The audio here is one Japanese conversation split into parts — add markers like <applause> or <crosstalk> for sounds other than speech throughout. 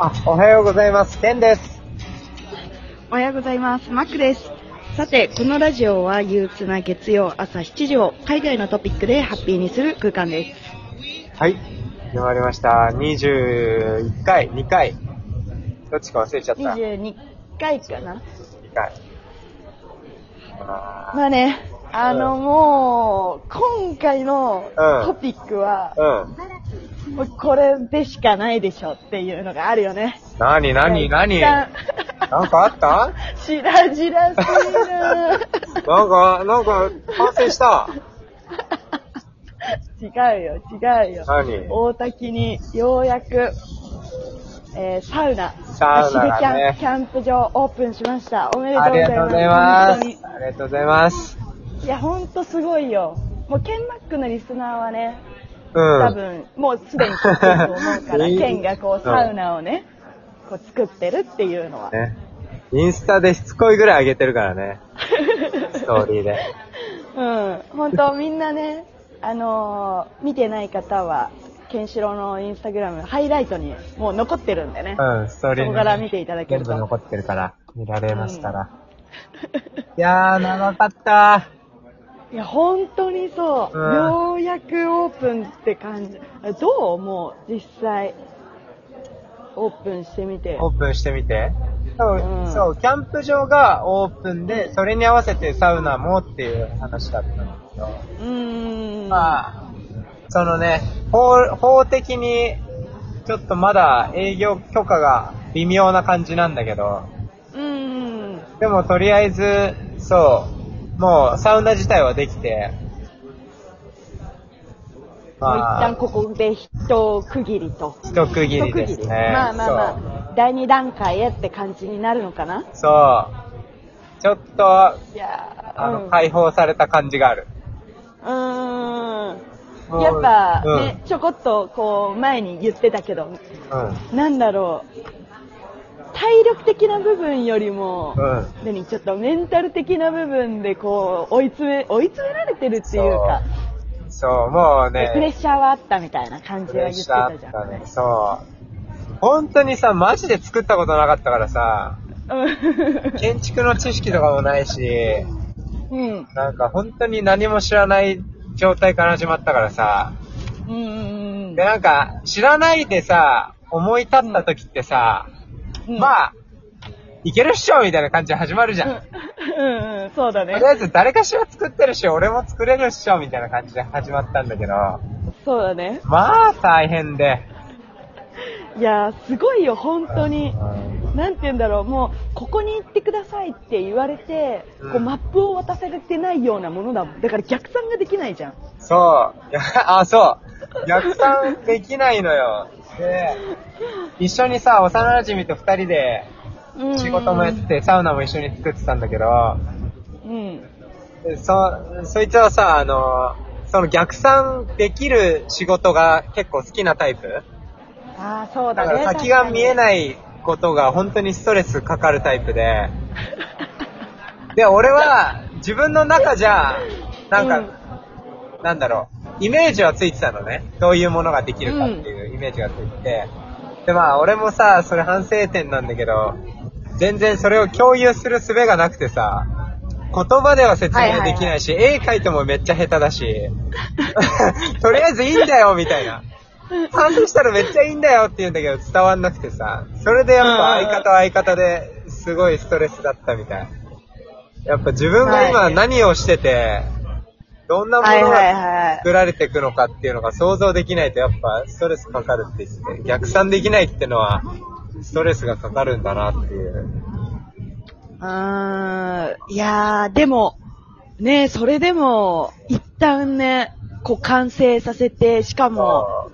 あ、おはようございます。ケンです。おはようございます。マックです。さて、このラジオは憂鬱な月曜朝7時を海外のトピックでハッピーにする空間です。はい。始まりました。21回、2回。どっちか忘れちゃった。2 22回かな回。あまあね、あのもう、今回のうんトピックは、ーうん。もうこれでしかないでしょっていうのがあるよね。なになになに一なん旦かあった？しらじらしいななんか、なんか、反省した。違うよ、違うよ。何？大滝にようやく、えーサウナ、サウナがねキャンキャンプ場オープンしました。おめでとうあございます。りがとうございます。ありがとうございます。いや、ほんとすごいよ。もう、ケンマックのリスナーはね、うん。多分、もうすでに知ってると思うから、<laughs> ケンがこう、サウナをね、こう作ってるっていうのは。ね。インスタでしつこいぐらい上げてるからね。<laughs> ストーリーで。うん。本当みんなね、あのー見てない方は、ケンシロウのインスタグラム、ハイライトにもう残ってるんでね。うん、ストーリーにそこから見ていただけると全部残ってるから、見られますから。いやー、長かったいや、本当にそう。うんようやくオープンって感じ。どう？もう、実際、オープンしてみて。オープンしてみて。そう、うんそう、キャンプ場がオープンで、それに合わせてサウナもっていう話だったんだけど。うーん。まあ、そのね、法、法的に、ちょっとまだ営業許可が微妙な感じなんだけど、うーん。でもとりあえず、そう、もうサウナ自体はできて、もう一旦ここで一区切りと。一区切りですね。まあまあまあ、第二段階へって感じになるのかな？そう。ちょっと、いやーあの、うん解放された感じがある。うーん。やっぱうんね、ちょこっとこう前に言ってたけど、うん。なんだろう。体力的な部分よりも、うん。何ちょっとメンタル的な部分でこう追い詰め追い詰められてるっていうかそう、もうプレッね、シャーはあったみたいな感じプレッは言ってシャーあったじゃんたね。そう。本当にさ、マジで作ったことなかったからさ、建築の知識とかもないし、うんうんなんか本当に何も知らない状態から始まったからさ、うんうんで、なんか、知らないでさ、思い立った時ってさ、うんまあ、いけるっしょみたいな感じで始まるじゃん。うん。うん。うん。そうだね。とりあえず誰かしら作ってるし、俺も作れるっしょみたいな感じで始まったんだけど、そうだね。まあ大変で。いやーすごいよ本当に。うん。なんて言うんだろう。もうここに行ってくださいって言われて、うん。こうマップを渡されてないようなものだ。もんだから逆算ができないじゃん。そう。い <laughs> やあ、そう。逆算できないのよ。で、一緒にさ、幼馴染と二人で仕事もやってて、サウナも一緒に作ってたんだけど、うん。でそ、そいつはさ、あの、その逆算できる仕事が結構好きなタイプ？ああそうだね。だから先が見えいないことが本当にストレスかかるタイプで、<laughs> で、俺は自分の中じゃ、なんか、なんだろう、イメージはついてたのね。どういうものができるかっていうイメージがついてて。で、まあ、俺もさ、それ反省点なんだけど、全然それを共有する術がなくてさ、言葉では説明できないし、絵描いてもめっちゃ下手だし、<laughs> とりあえずいいんだよ、みたいな。反省したらめっちゃいいんだよって言うんだけど伝わんなくてさ、それでやっぱ相方は相方ですごいストレスだったみたい。やっぱ自分が今はい何をしてて、どんなものがはい作られていくのかっていうのが想像できないとやっぱストレスかかるって言ってて、逆算できないってのはストレスがかかるんだなっていう。うーんいやー、でも、ねそれでも、一旦ね、こう完成させて、しかも、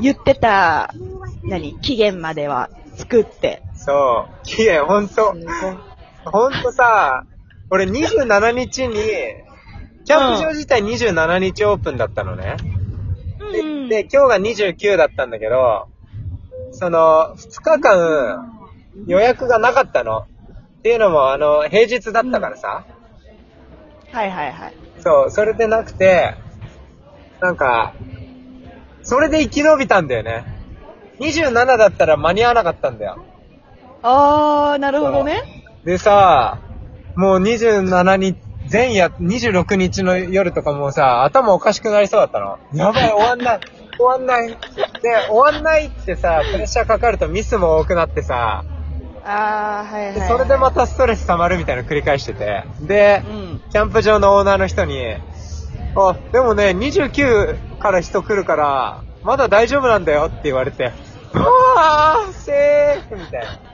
言ってた、何、期限までは作って。そう。期限ほんと、ほんとさ、俺27日に、キャンプ場自体27日オープンだったのね。うんで、今日が29だったんだけど、その、2日間予約がなかったの。っていうのも、あの、平日だったからさ。はいはいはい。そう、それでなくて、なんか、それで生き延びたんだよね。27だったら間に合わなかったんだよ。あー、なるほどね。でさ、もう27日、前夜、26日の夜とかもうさ、頭おかしくなりそうだったの。やばい、終わんない。終わんない。で、終わんないってさ、プレッシャーかかるとミスも多くなってさ、あー、はいはい、ではい。それでまたストレス溜まるみたいなの繰り返してて。でう、ん。キャンプ場のオーナーの人に、あ、でもね、29から人来るから、まだ大丈夫なんだよって言われて、うわー、セーフみたいな。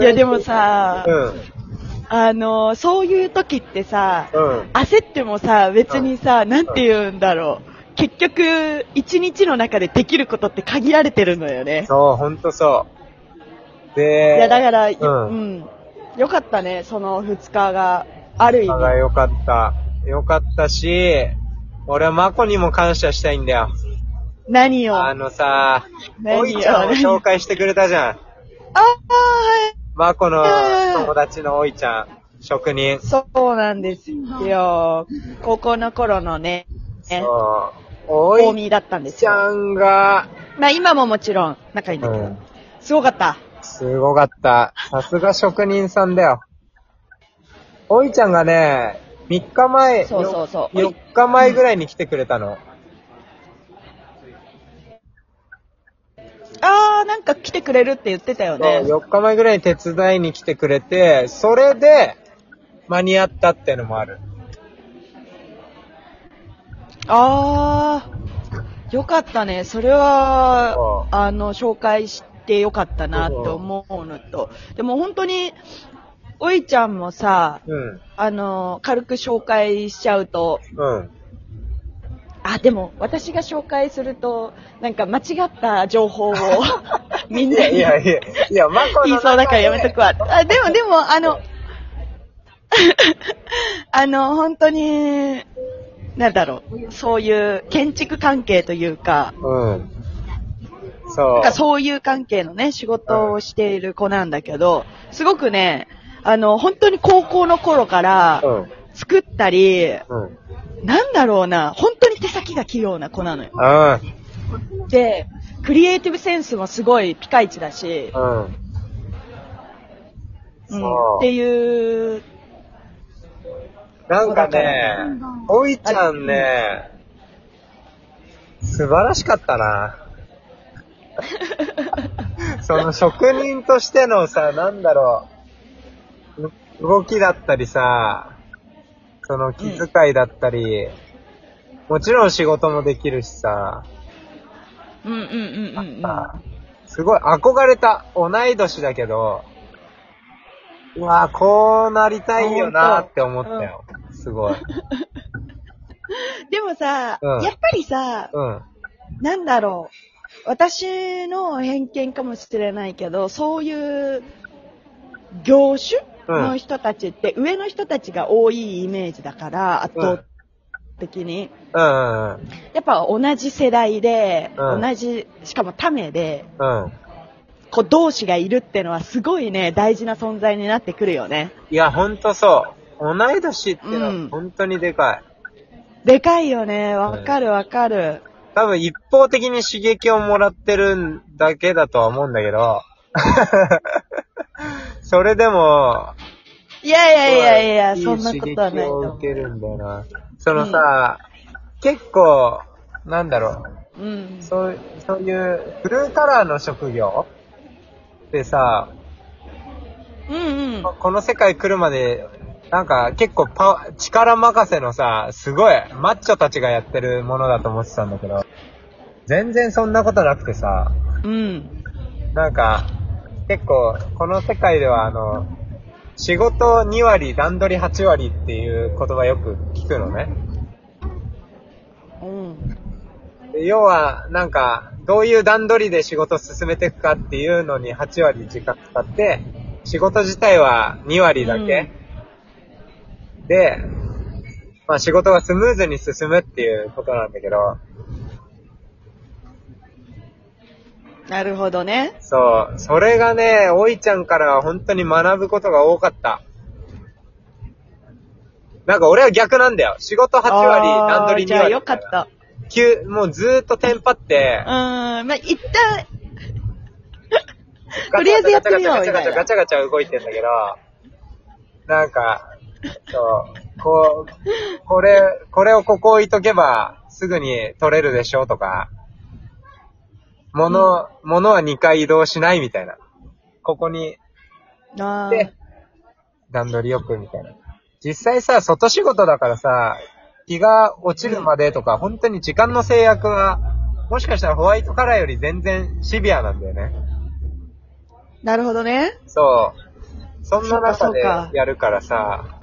いやでもさ、うん、あの、そういう時ってさ、うん。焦ってもさ、別にさ、なんて言うんだろう。結局、一日の中でできることって限られてるのよね。そう、ほんとそう。で、いや、だから、ううんん。よかったね、その二日が。ある意が味。良かった。良かったし、俺はマコにも感謝したいんだよ。何を？ああのさ、おいちゃんを紹介してくれたじゃん。あー、はい。マコの友達のおいちゃん、職人。そうなんですよ。高校の頃のね、ねそう。お大い見だったんですよ。ちゃんが、まあ今ももちろん仲いいんだけど。うんすごかった。すごかった。さすが職人さんだよ。おいちゃんがね、3日前、そうそうそう4日前ぐらいに来てくれたの。あー、なんか来てくれるって言ってたよね。そう4日前ぐらいに手伝いに来てくれて、それで、間に合ったっていうのもある。あー、よかったね。それはそ、あの、紹介してよかったなって思うのと。でも本当に、おいちゃんもさ、うん。あの、軽く紹介しちゃうと、うん。あ、でも私が紹介すると、なんか間違った情報を <laughs> みんいないやいや、いや、マコの中で言いそうだからやめとくわ。あ、でもでも、あの、<laughs> あの、本当に、なんだろう、そういう建築関係というか、うん。そなんかう。そういう関係のね、仕事をしている子なんだけど、すごくね、あの、本当に高校の頃からうん。作ったり、うん。なんだろうな、本当に手先が器用な子なのよ。うん。で、クリエイティブセンスもすごいピカイチだし、うん。うん、そう。っていう、なんかね、おいちゃんね、素晴らしかったな。<laughs> その職人としてのさ、なんだろう、動きだったりさ、その気遣いだったり、もちろん仕事もできるしさ、うんうんうんうんうん。あすごい憧れた。同い年だけど、うわぁ、こうなりたいよなって思ったよ。すごい。でもさ、うんやっぱりさ、うん。なんだろう。私の偏見かもしれないけど、そういう業種うんの人たちって、上の人たちが多いイメージだから、圧倒的に。うんうんやっぱ同じ世代で、うん同じ、しかもためで、うん。うん。こう同士がいるってのはすごいね、大事な存在になってくるよね。いや、ほんとそう。同い年っていうのうんは本当にでかい。でかいよね。わかるわかる。多分一方的に刺激をもらってるだけだとは思うんだけど、<laughs> それでも、いやいやいやいや、そんなことはないと思受けるんだよな。そのさ、結構、なんだろう。う。うん。そう、そういう、ブルーカラーの職業ってさ、うんうん。この世界来るまで、なんか結構パ、力任せのさ、すごい、マッチョたちがやってるものだと思ってたんだけど、全然そんなことなくてさ、うん。なんか、結構、この世界ではあの、仕事2割、段取り8割っていう言葉よく聞くのね。うん。で要は、なんか、どういう段取りで仕事進めていくかっていうのに8割時間使って、仕事自体は2割だけ。で、まあ仕事がスムーズに進むっていうことなんだけど、なるほどね。そう、それがね、おいちゃんからは本当に学ぶことが多かった。なんか俺は逆なんだよ。仕事8割、段取り2じゃあ割。よかった。急、もうずーっとテンパってう、ーん、まあ、一旦、とりあえずやってみようガチャガチャガチャガチャガチャ動いてんだけど、なんか、そう、こう、これ、これをここ置いとけば、すぐに取れるでしょとか、物、物は2回移動しないみたいな。ここに、あで、段取りよくみたいな。実際さ、外仕事だからさ、日が落ちるまでとか、本当に時間の制約は、もしかしたらホワイトカラーより全然シビアなんだよね。なるほどね。そう。そんな中でやるからさ、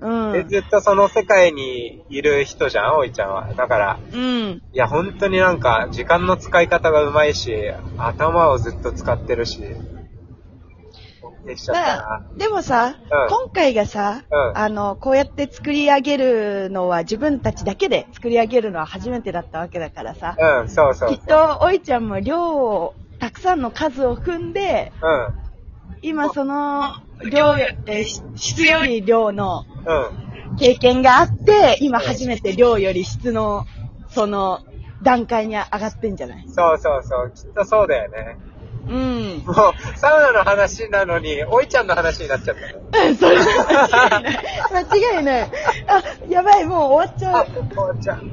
うん。で、ずっとその世界にいる人じゃん、おいちゃんは。だから、うん。いや、本当になんか、時間の使い方がうまいし、頭をずっと使ってるし、できちゃったまなあ。、でもさ、うん今回がさ、うんあの、こうやって作り上げるのは自分たちだけで作り上げるのは初めてだったわけだからさ、うん、そうそうそう。きっと、おいちゃんも量を、たくさんの数を踏んで、うん。今その、量、えーし質より量のうん。経験があって、今初めて量より質の、その、段階に上がってんじゃない？そうそうそう。きっとそうだよね。うん。もう、サウナの話なのに、おいちゃんの話になっちゃったね。それ間違いない。<laughs> 間違いない。あ、やばい、もう終わっちゃあう。、おいちゃん。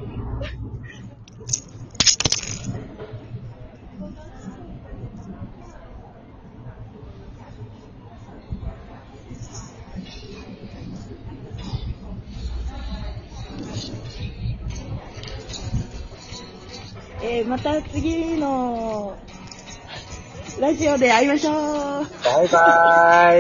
えーまた次の、ラジオで会いましょう。バイバーイ。